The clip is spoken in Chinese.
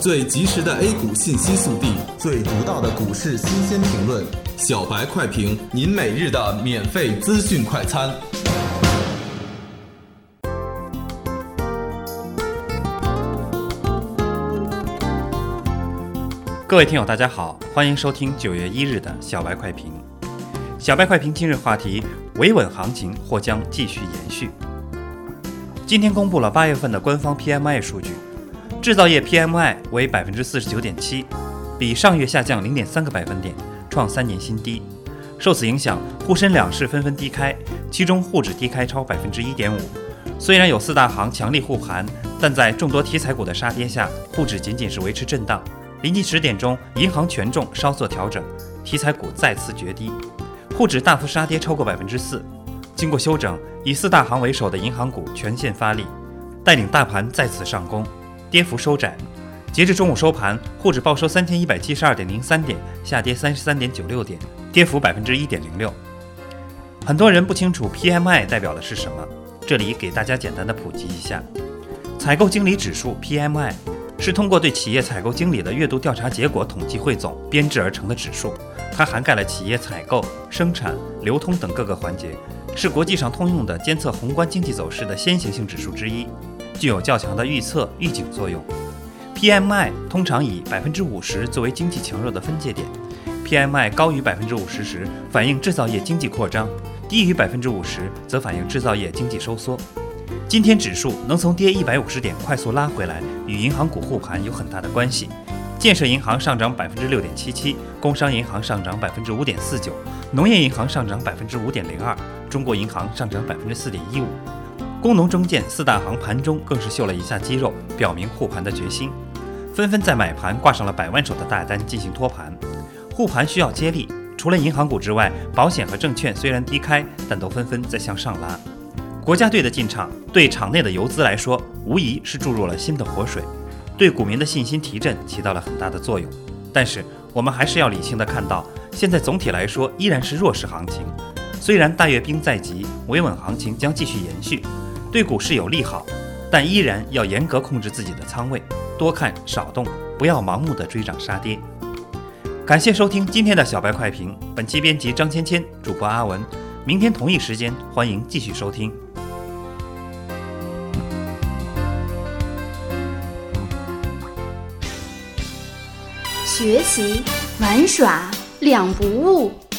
最及时的 A 股信息速递，最独到的股市新鲜评论，小白快评，您每日的免费资讯快餐。各位听友，大家好，欢迎收听九月一日的小白快评。小白快评今日话题：维稳行情或将继续延续。今天公布了八月份的官方 PMI 数据，制造业 PMI 为百分之四十九点七，比上月下降零点三个百分点，创三年新低。受此影响，沪深两市纷纷低开，其中沪指低开超百分之一点五。虽然有四大行强力护盘，但在众多题材股的杀跌下，沪指仅仅是维持震荡。临近十点钟，银行权重稍作调整，题材股再次决低，沪指大幅杀跌超过百分之四。经过休整，以四大行为首的银行股全线发力，带领大盘再次上攻，跌幅收窄。截至中午收盘，沪指报收三千一百七十二点零三点，下跌三十三点九六点，跌幅百分之一点零六。很多人不清楚 PMI 代表的是什么，这里给大家简单的普及一下：采购经理指数 PMI 是通过对企业采购经理的月度调查结果统计汇总编制而成的指数，它涵盖了企业采购、生产、流通等各个环节。是国际上通用的监测宏观经济走势的先行性指数之一，具有较强的预测预警作用。PMI 通常以百分之五十作为经济强弱的分界点，PMI 高于百分之五十时反映制造业经济扩张，低于百分之五十则反映制造业经济收缩。今天指数能从跌一百五十点快速拉回来，与银行股护盘有很大的关系。建设银行上涨百分之六点七七，工商银行上涨百分之五点四九，农业银行上涨百分之五点零二，中国银行上涨百分之四点一五。工农中建四大行盘中更是秀了一下肌肉，表明护盘的决心，纷纷在买盘挂上了百万手的大单进行托盘。护盘需要接力，除了银行股之外，保险和证券虽然低开，但都纷纷在向上拉。国家队的进场，对场内的游资来说，无疑是注入了新的活水。对股民的信心提振起到了很大的作用，但是我们还是要理性的看到，现在总体来说依然是弱势行情。虽然大阅兵在即，维稳行情将继续延续，对股市有利好，但依然要严格控制自己的仓位，多看少动，不要盲目的追涨杀跌。感谢收听今天的小白快评，本期编辑张芊芊，主播阿文。明天同一时间，欢迎继续收听。学习玩耍两不误，